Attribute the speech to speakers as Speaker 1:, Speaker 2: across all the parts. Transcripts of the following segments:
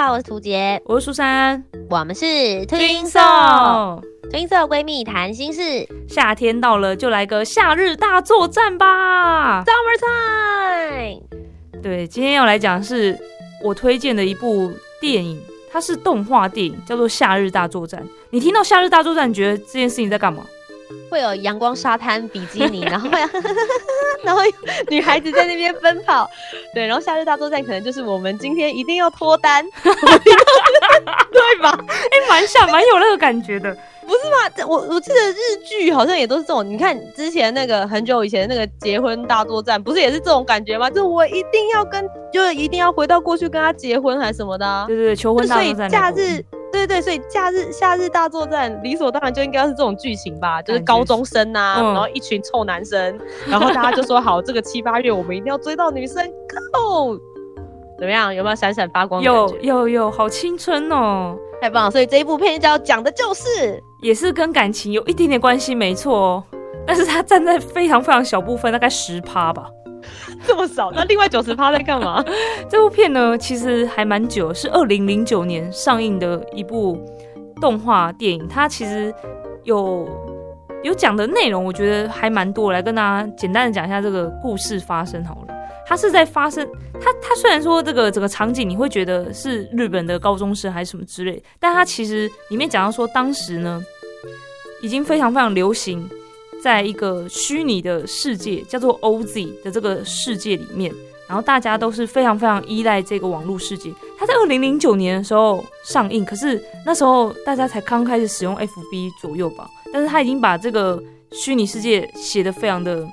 Speaker 1: 好，我是涂杰，
Speaker 2: 我是苏珊，
Speaker 1: 我们是
Speaker 2: 推送。
Speaker 1: 青色闺蜜谈心事，
Speaker 2: 夏天到了，就来个夏日大作战吧
Speaker 1: ！Summer time。
Speaker 2: 对，今天要来讲是我推荐的一部电影，它是动画电影，叫做《夏日大作战》。你听到《夏日大作战》，你觉得这件事情在干嘛？
Speaker 1: 会有阳光沙滩比基尼，然后 然后女孩子在那边奔跑，对，然后夏日大作战可能就是我们今天一定要脱单，对吧？
Speaker 2: 哎，蛮像，蛮有那个感觉的。
Speaker 1: 不是吗？我我记得日剧好像也都是这种。你看之前那个很久以前那个结婚大作战，不是也是这种感觉吗？就是我一定要跟，就是一定要回到过去跟他结婚还是什么的。
Speaker 2: 对对对，求婚大作
Speaker 1: 战。所以假日，对对对，所以假日夏日大作战理所当然就应该是这种剧情吧？就是高中生啊，然后一群臭男生，然后大家就说好，这个七八月我们一定要追到女生，Go！怎么样？有没有闪闪发光？
Speaker 2: 有有有，好青春哦！
Speaker 1: 太棒了！所以这一部片就要讲的就是，
Speaker 2: 也是跟感情有一点点关系，没错哦。但是它站在非常非常小部分，大概十趴吧，
Speaker 1: 这么少。那另外九十趴在干嘛？
Speaker 2: 这部片呢，其实还蛮久，是二零零九年上映的一部动画电影。它其实有有讲的内容，我觉得还蛮多。来跟大家简单的讲一下这个故事发生好了。它是在发生，它它虽然说这个整个场景你会觉得是日本的高中生还是什么之类，但它其实里面讲到说当时呢，已经非常非常流行，在一个虚拟的世界叫做 OZ 的这个世界里面，然后大家都是非常非常依赖这个网络世界。它在二零零九年的时候上映，可是那时候大家才刚开始使用 FB 左右吧，但是它已经把这个虚拟世界写得非常的。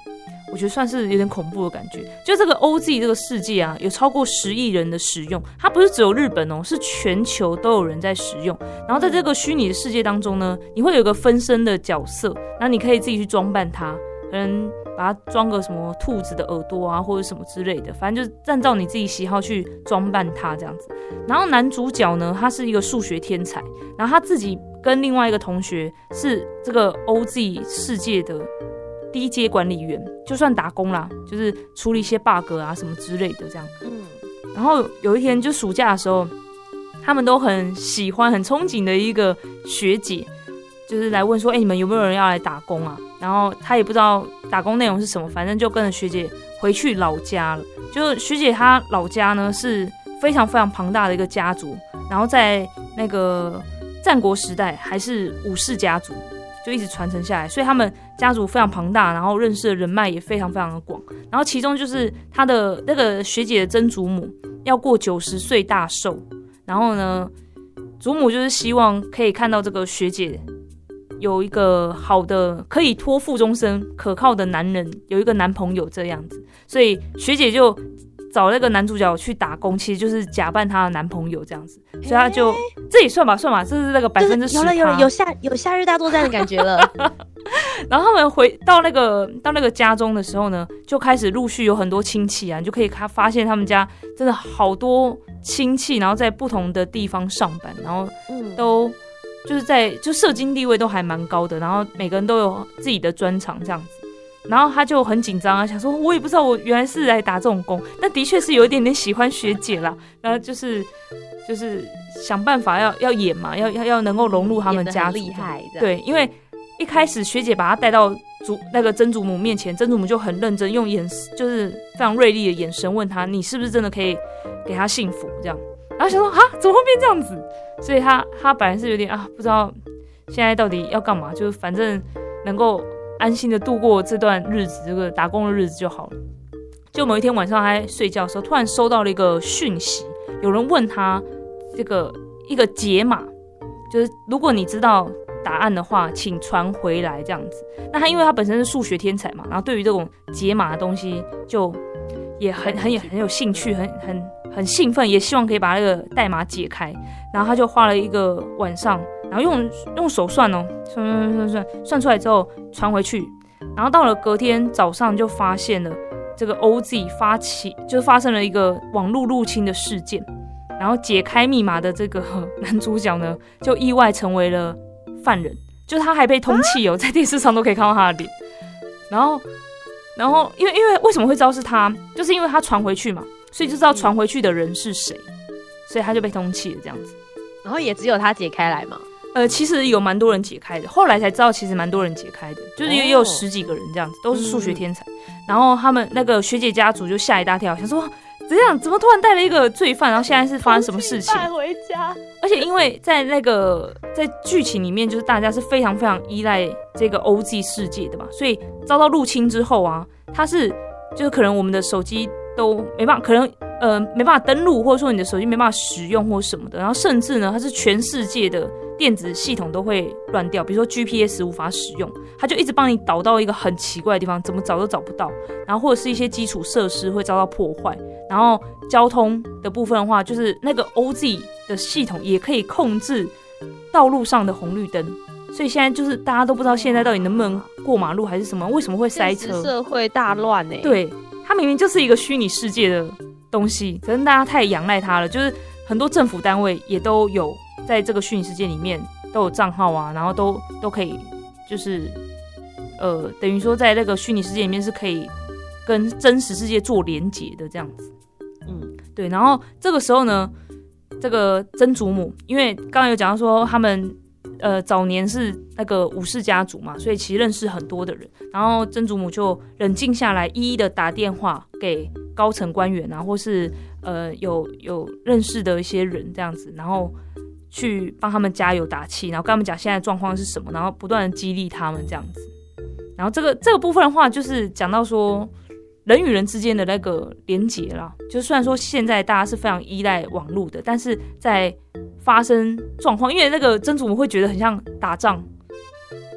Speaker 2: 我觉得算是有点恐怖的感觉。就这个 OZ 这个世界啊，有超过十亿人的使用，它不是只有日本哦，是全球都有人在使用。然后在这个虚拟的世界当中呢，你会有个分身的角色，然后你可以自己去装扮它，可能把它装个什么兔子的耳朵啊，或者什么之类的，反正就是按照你自己喜好去装扮它这样子。然后男主角呢，他是一个数学天才，然后他自己跟另外一个同学是这个 OZ 世界的。低阶管理员就算打工啦，就是处理一些 bug 啊什么之类的这样。嗯，然后有一天就暑假的时候，他们都很喜欢、很憧憬的一个学姐，就是来问说：“哎，你们有没有人要来打工啊？”然后他也不知道打工内容是什么，反正就跟着学姐回去老家了。就学姐她老家呢是非常非常庞大的一个家族，然后在那个战国时代还是武士家族。就一直传承下来，所以他们家族非常庞大，然后认识的人脉也非常非常的广。然后其中就是他的那个学姐的曾祖母要过九十岁大寿，然后呢，祖母就是希望可以看到这个学姐有一个好的可以托付终身、可靠的男人，有一个男朋友这样子，所以学姐就。找那个男主角去打工，其实就是假扮他的男朋友这样子，所以他就这也算吧，算吧，这是那个百分之十。
Speaker 1: 有了有了有夏有夏日大作战的感觉了。
Speaker 2: 然后他们回到那个到那个家中的时候呢，就开始陆续有很多亲戚啊，你就可以看发现他们家真的好多亲戚，然后在不同的地方上班，然后都就是在就社经地位都还蛮高的，然后每个人都有自己的专长这样子。然后他就很紧张啊，想说我也不知道我原来是来打这种工，但的确是有一点点喜欢学姐啦。然后就是就是想办法要要演嘛，要要要能够融入他们家
Speaker 1: 厉害
Speaker 2: 对，因为一开始学姐把他带到祖那个曾祖母面前，曾祖母就很认真，用眼就是非常锐利的眼神问他：“你是不是真的可以给他幸福？”这样，然后想说啊，怎么会变这样子？所以他他本来是有点啊，不知道现在到底要干嘛，就是反正能够。安心的度过这段日子，这个打工的日子就好了。就某一天晚上，他睡觉的时候，突然收到了一个讯息，有人问他这个一个解码，就是如果你知道答案的话，请传回来这样子。那他因为他本身是数学天才嘛，然后对于这种解码的东西就也很很有很有兴趣，很很很兴奋，也希望可以把那个代码解开。然后他就花了一个晚上，然后用用手算哦，算算算算算出来之后传回去，然后到了隔天早上就发现了这个 OZ 发起，就发生了一个网络入侵的事件，然后解开密码的这个 男主角呢，就意外成为了犯人，就他还被通气哦，在电视上都可以看到他的脸，然后然后因为因为为什么会知道是他，就是因为他传回去嘛，所以就知道传回去的人是谁，所以他就被通气了这样子，
Speaker 1: 然后也只有他解开来嘛。
Speaker 2: 呃，其实有蛮多人解开的，后来才知道其实蛮多人解开的，就是也有十几个人这样子，都是数学天才。然后他们那个学姐家族就吓一大跳，想说怎样，怎么突然带了一个罪犯，然后现在是发生什么事情？
Speaker 1: 带回家。
Speaker 2: 而且因为在那个在剧情里面，就是大家是非常非常依赖这个 OZ 世界的嘛，所以遭到入侵之后啊，他是就是可能我们的手机都没办法，可能呃没办法登录，或者说你的手机没办法使用或什么的，然后甚至呢，它是全世界的。电子系统都会乱掉，比如说 GPS 无法使用，它就一直帮你导到一个很奇怪的地方，怎么找都找不到。然后或者是一些基础设施会遭到破坏。然后交通的部分的话，就是那个 OZ 的系统也可以控制道路上的红绿灯。所以现在就是大家都不知道现在到底能不能过马路还是什么，为什么会塞车？
Speaker 1: 社会大乱呢？
Speaker 2: 对，它明明就是一个虚拟世界的东西，可能大家太仰赖它了。就是很多政府单位也都有。在这个虚拟世界里面都有账号啊，然后都都可以，就是呃，等于说在那个虚拟世界里面是可以跟真实世界做连接的这样子。嗯，对。然后这个时候呢，这个曾祖母，因为刚刚有讲到说他们呃早年是那个武士家族嘛，所以其实认识很多的人。然后曾祖母就冷静下来，一一的打电话给高层官员啊，或是呃有有认识的一些人这样子，然后。去帮他们加油打气，然后跟他们讲现在状况是什么，然后不断的激励他们这样子。然后这个这个部分的话，就是讲到说人与人之间的那个连结啦。就虽然说现在大家是非常依赖网络的，但是在发生状况，因为那个曾祖母会觉得很像打仗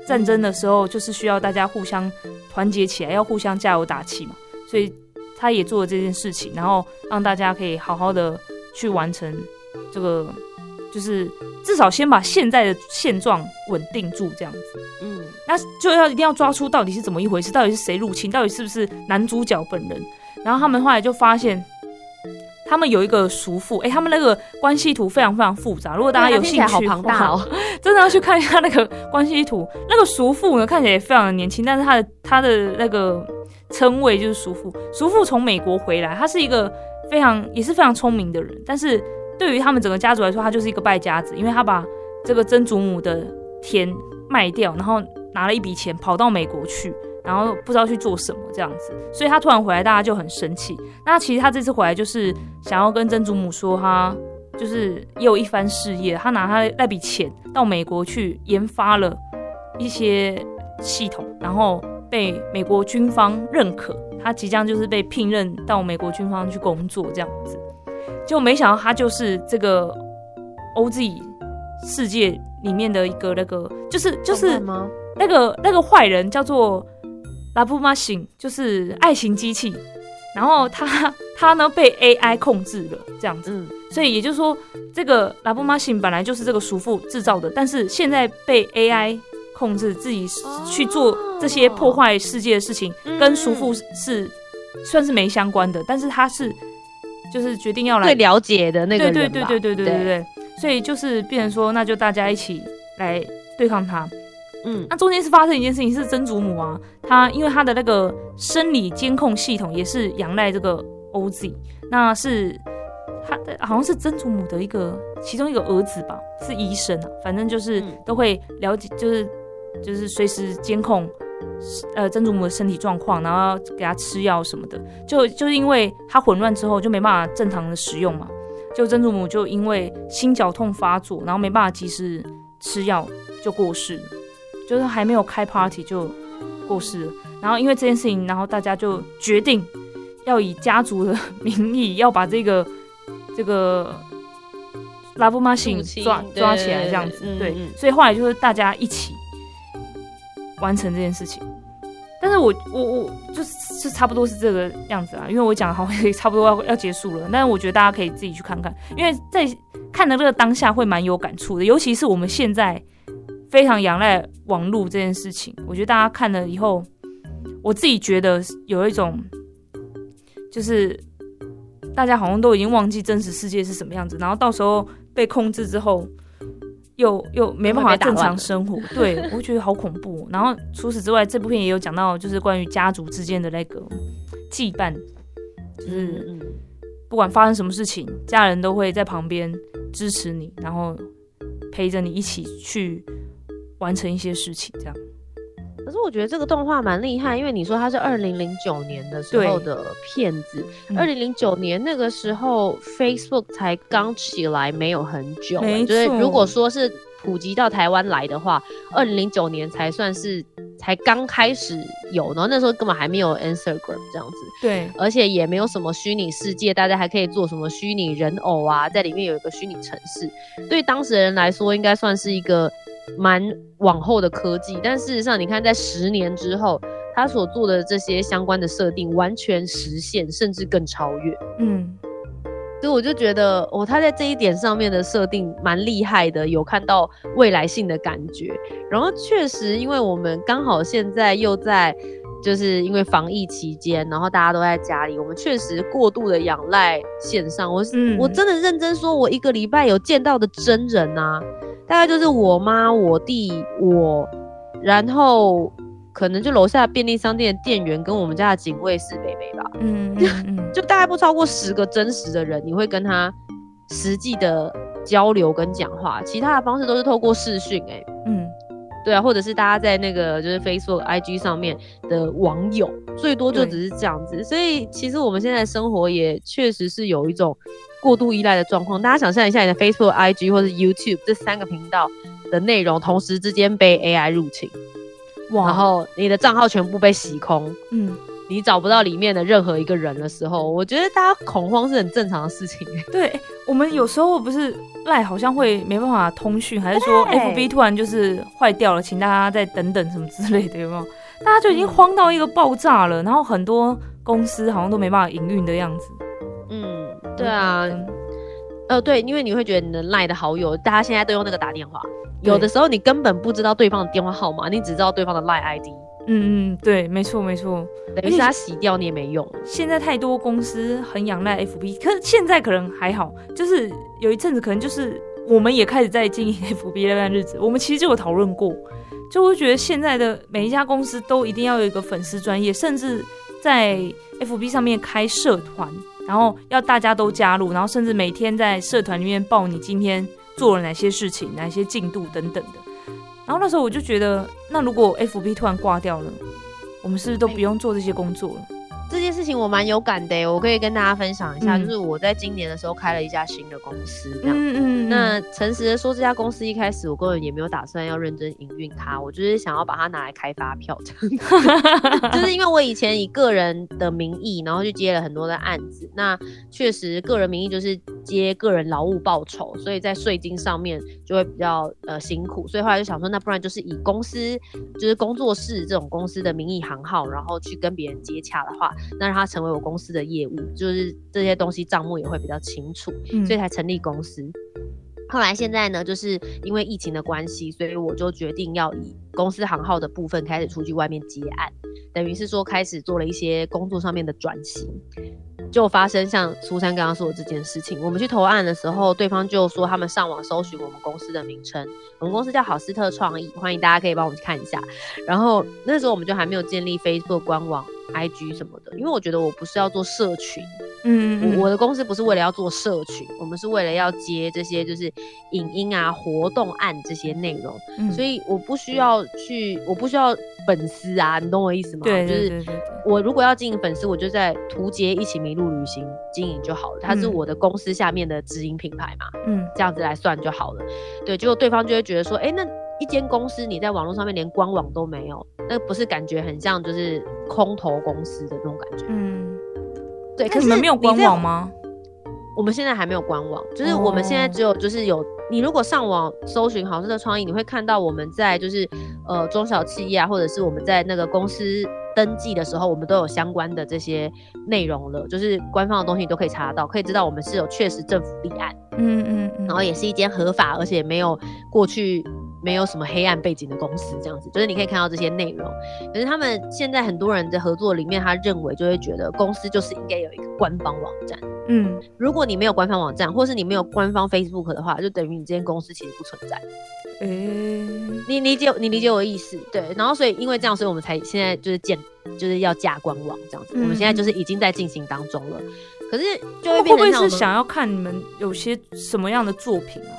Speaker 2: 战争的时候，就是需要大家互相团结起来，要互相加油打气嘛。所以他也做了这件事情，然后让大家可以好好的去完成这个。就是至少先把现在的现状稳定住，这样子。嗯，那就要一定要抓出到底是怎么一回事，到底是谁入侵，到底是不是男主角本人。然后他们后来就发现，他们有一个叔父，哎，他们那个关系图非常非常复杂。如果大家有兴趣，
Speaker 1: 好庞大哦，
Speaker 2: 真的要去看一下那个关系图。那个叔父呢，看起来也非常的年轻，但是他的他的那个称谓就是叔父。叔父从美国回来，他是一个非常也是非常聪明的人，但是。对于他们整个家族来说，他就是一个败家子，因为他把这个曾祖母的田卖掉，然后拿了一笔钱跑到美国去，然后不知道去做什么这样子，所以他突然回来，大家就很生气。那其实他这次回来就是想要跟曾祖母说，他就是也有一番事业，他拿他那笔钱到美国去研发了一些系统，然后被美国军方认可，他即将就是被聘任到美国军方去工作这样子。就没想到他就是这个 OZ 世界里面的一个那个，就是就是那个那个坏人叫做就是爱情机器。然后他他呢被 AI 控制了这样子，所以也就是说，这个拉布马辛本来就是这个叔父制造的，但是现在被 AI 控制，自己去做这些破坏世界的事情，跟叔父是算是没相关的，但是他是。就是决定要来
Speaker 1: 最了解的那个人
Speaker 2: 对对对对对对对对，所以就是变成说，那就大家一起来对抗他。嗯，那中间是发生一件事情，是曾祖母啊，她因为她的那个生理监控系统也是仰赖这个 OZ，那是他的好像是曾祖母的一个其中一个儿子吧，是医生啊，反正就是都会了解，就是就是随时监控。呃，曾祖母的身体状况，然后给她吃药什么的，就就是因为他混乱之后就没办法正常的使用嘛，就曾祖母就因为心绞痛发作，然后没办法及时吃药就过世，就是还没有开 party 就过世了。然后因为这件事情，然后大家就决定要以家族的 名义要把这个这个拉布玛辛抓抓起来这样子，对，所以后来就是大家一起。完成这件事情，但是我我我就是差不多是这个样子啊，因为我讲好像差不多要要结束了，但是我觉得大家可以自己去看看，因为在看的这个当下会蛮有感触的，尤其是我们现在非常仰赖网络这件事情，我觉得大家看了以后，我自己觉得有一种就是大家好像都已经忘记真实世界是什么样子，然后到时候被控制之后。又又没办法正常生活，对我觉得好恐怖。然后除此之外，这部片也有讲到，就是关于家族之间的那个羁绊，就是不管发生什么事情，家人都会在旁边支持你，然后陪着你一起去完成一些事情，这样。
Speaker 1: 可是我觉得这个动画蛮厉害，因为你说它是二零零九年的时候的片子，二零零九年那个时候 Facebook 才刚起来没有很久，就是如果说是普及到台湾来的话，二零零九年才算是才刚开始有，然后那时候根本还没有 Instagram 这样子，
Speaker 2: 对，
Speaker 1: 而且也没有什么虚拟世界，大家还可以做什么虚拟人偶啊，在里面有一个虚拟城市，对当时的人来说，应该算是一个。蛮往后的科技，但事实上，你看在十年之后，他所做的这些相关的设定完全实现，甚至更超越。嗯，所以我就觉得，哦，他在这一点上面的设定蛮厉害的，有看到未来性的感觉。然后确实，因为我们刚好现在又在，就是因为防疫期间，然后大家都在家里，我们确实过度的仰赖线上。我我真的认真说，我一个礼拜有见到的真人啊。大概就是我妈、我弟、我，然后可能就楼下便利商店的店员跟我们家的警卫室妹妹吧。嗯嗯，就大概不超过十个真实的人，你会跟他实际的交流跟讲话，其他的方式都是透过视讯。哎，嗯，对啊，或者是大家在那个就是 Facebook、IG 上面的网友，最多就只是这样子。所以其实我们现在生活也确实是有一种。过度依赖的状况，大家想象一下，你的 Facebook、IG 或是 YouTube 这三个频道的内容同时之间被 AI 入侵，哇！然后你的账号全部被洗空，嗯，你找不到里面的任何一个人的时候，我觉得大家恐慌是很正常的事情。
Speaker 2: 对我们有时候不是赖好像会没办法通讯，还是说 FB 突然就是坏掉了，请大家再等等什么之类的，有没有？大家就已经慌到一个爆炸了，然后很多公司好像都没办法营运的样子。
Speaker 1: 嗯，对啊，呃，对，因为你会觉得你的赖的好友，大家现在都用那个打电话，有的时候你根本不知道对方的电话号码，你只知道对方的赖 ID。
Speaker 2: 嗯嗯，对，没错没错，
Speaker 1: 等于是他洗掉你也没用。
Speaker 2: 现在太多公司很仰赖 FB，可是现在可能还好，就是有一阵子可能就是我们也开始在经营 FB 那段日子，我们其实就有讨论过，就会觉得现在的每一家公司都一定要有一个粉丝专业，甚至在 FB 上面开社团。然后要大家都加入，然后甚至每天在社团里面报你今天做了哪些事情、哪些进度等等的。然后那时候我就觉得，那如果 FB 突然挂掉了，我们是不是都不用做这些工作了？
Speaker 1: 这件事情我蛮有感的，我可以跟大家分享一下，就是我在今年的时候开了一家新的公司，这样。嗯嗯。那诚实的说，这家公司一开始我根本也没有打算要认真营运它，我就是想要把它拿来开发票，这样。就是因为我以前以个人的名义，然后去接了很多的案子，那确实个人名义就是接个人劳务报酬，所以在税金上面就会比较呃辛苦，所以后来就想说，那不然就是以公司就是工作室这种公司的名义行号，然后去跟别人接洽的话。那让他成为我公司的业务，就是这些东西账目也会比较清楚，所以才成立公司。后来现在呢，就是因为疫情的关系，所以我就决定要以公司行号的部分开始出去外面接案，等于是说开始做了一些工作上面的转型。就发生像苏珊刚刚说的这件事情，我们去投案的时候，对方就说他们上网搜寻我们公司的名称，我们公司叫好斯特创意，欢迎大家可以帮我们去看一下。然后那时候我们就还没有建立 Facebook 官网。I G 什么的，因为我觉得我不是要做社群，嗯，我的公司不是为了要做社群，我们是为了要接这些就是影音啊、活动案这些内容，所以我不需要去，我不需要粉丝啊，你懂我意思吗？
Speaker 2: 对，就是
Speaker 1: 我如果要经营粉丝，我就在图杰一起迷路旅行经营就好了，它是我的公司下面的直营品牌嘛，嗯，这样子来算就好了。对，结果对方就会觉得说，哎，那。一间公司，你在网络上面连官网都没有，那不是感觉很像就是空投公司的那种感觉？嗯，对。
Speaker 2: 可是你们没有官网吗？
Speaker 1: 我们现在还没有官网，就是我们现在只有就是有你如果上网搜寻好事的创意，你会看到我们在就是呃中小企业啊，或者是我们在那个公司登记的时候，我们都有相关的这些内容了，就是官方的东西你都可以查得到，可以知道我们是有确实政府立案，嗯嗯嗯，然后也是一间合法而且没有过去。没有什么黑暗背景的公司，这样子就是你可以看到这些内容。可是他们现在很多人的合作里面，他认为就会觉得公司就是应该有一个官方网站。嗯，如果你没有官方网站，或是你没有官方 Facebook 的话，就等于你这间公司其实不存在。嗯，你理解你理解我的意思？对。然后所以因为这样，所以我们才现在就是建就是要架官网这样子。我们现在就是已经在进行当中了。可是就会会不
Speaker 2: 会是想要看你们有些什么样的作品啊？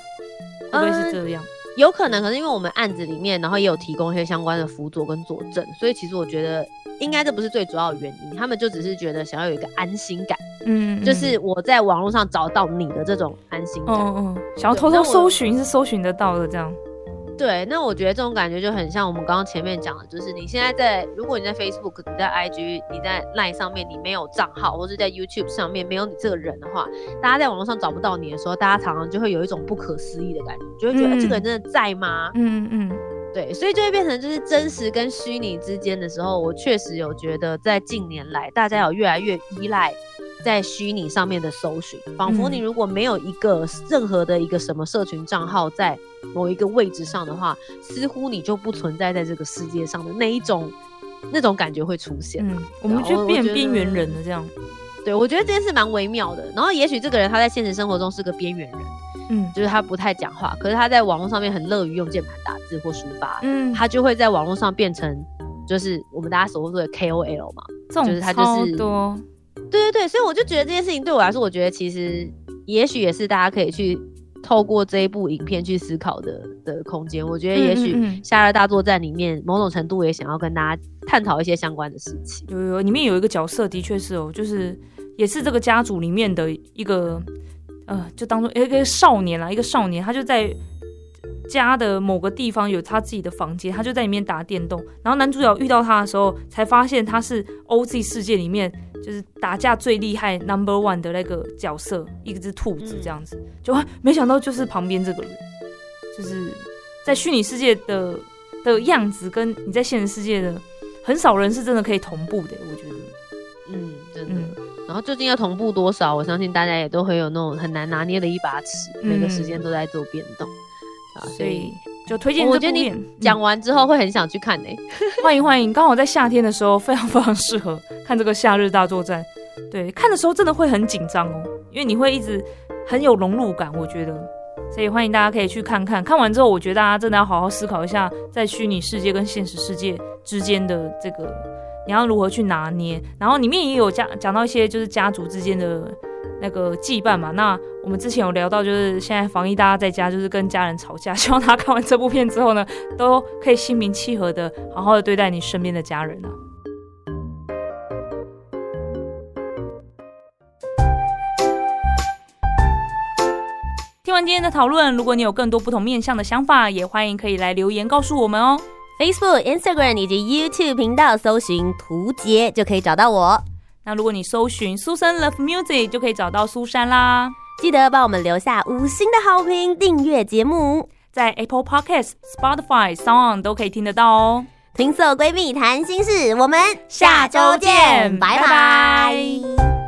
Speaker 2: 会不会是这样？
Speaker 1: 有可能，可是因为我们案子里面，然后也有提供一些相关的辅佐跟佐证，所以其实我觉得应该这不是最主要的原因，他们就只是觉得想要有一个安心感，嗯，就是我在网络上找到你的这种安心感，嗯嗯，
Speaker 2: 想要偷偷搜寻是搜寻得到的这样。
Speaker 1: 对，那我觉得这种感觉就很像我们刚刚前面讲的，就是你现在在，如果你在 Facebook、你在 IG、你在 Line 上面，你没有账号，或者在 YouTube 上面没有你这个人的话，大家在网络上找不到你的时候，大家常常就会有一种不可思议的感觉，就会觉得这个人真的在吗？嗯嗯，对，所以就会变成就是真实跟虚拟之间的时候，我确实有觉得在近年来，大家有越来越依赖。在虚拟上面的搜寻，仿佛你如果没有一个任何的一个什么社群账号在某一个位置上的话，似乎你就不存在在这个世界上的那一种那种感觉会出现。嗯，
Speaker 2: 我们就变边缘人了，这样。
Speaker 1: 对，我觉得这件事蛮微妙的。然后，也许这个人他在现实生活中是个边缘人，嗯，就是他不太讲话，可是他在网络上面很乐于用键盘打字或抒发，嗯，他就会在网络上变成就是我们大家所说的 KOL 嘛，就是他就是
Speaker 2: 多。
Speaker 1: 对对对，所以我就觉得这件事情对我来说，我觉得其实也许也是大家可以去透过这一部影片去思考的的空间。我觉得也许《夏日大作战》里面某种程度也想要跟大家探讨一些相关的事情。
Speaker 2: 有有，里面有一个角色的确是哦，就是也是这个家族里面的一个呃，就当做一个少年啦，一个少年，他就在。家的某个地方有他自己的房间，他就在里面打电动。然后男主角遇到他的时候，才发现他是 OZ 世界里面就是打架最厉害 Number One 的那个角色，一只兔子这样子。就没想到就是旁边这个人，就是在虚拟世界的的样子，跟你在现实世界的很少人是真的可以同步的。我觉得，
Speaker 1: 嗯，真的。然后究竟要同步多少？我相信大家也都会有那种很难拿捏的一把尺，每个时间都在做变动啊。
Speaker 2: 所以就推荐。
Speaker 1: 我觉得你讲完之后会很想去看呢。
Speaker 2: 欢迎欢迎，刚好在夏天的时候 非常非常适合看这个夏日大作战。对，看的时候真的会很紧张哦，因为你会一直很有融入感。我觉得，所以欢迎大家可以去看看。看完之后，我觉得大家真的要好好思考一下，在虚拟世界跟现实世界之间的这个你要如何去拿捏。然后里面也有讲讲到一些就是家族之间的。那个羁绊嘛，那我们之前有聊到，就是现在防疫，大家在家就是跟家人吵架，希望他看完这部片之后呢，都可以心平气和的，好好的对待你身边的家人啊。听完今天的讨论，如果你有更多不同面向的想法，也欢迎可以来留言告诉我们哦。
Speaker 1: Facebook、Instagram 以及 YouTube 频道搜寻“图杰”就可以找到我。
Speaker 2: 那如果你搜寻苏珊 Love Music，就可以找到苏珊啦。
Speaker 1: 记得帮我们留下五星的好评，订阅节目，
Speaker 2: 在 Apple Podcast、Spotify、Sound 都可以听得到哦。
Speaker 1: 听色闺蜜谈心事，我们下周见，拜拜。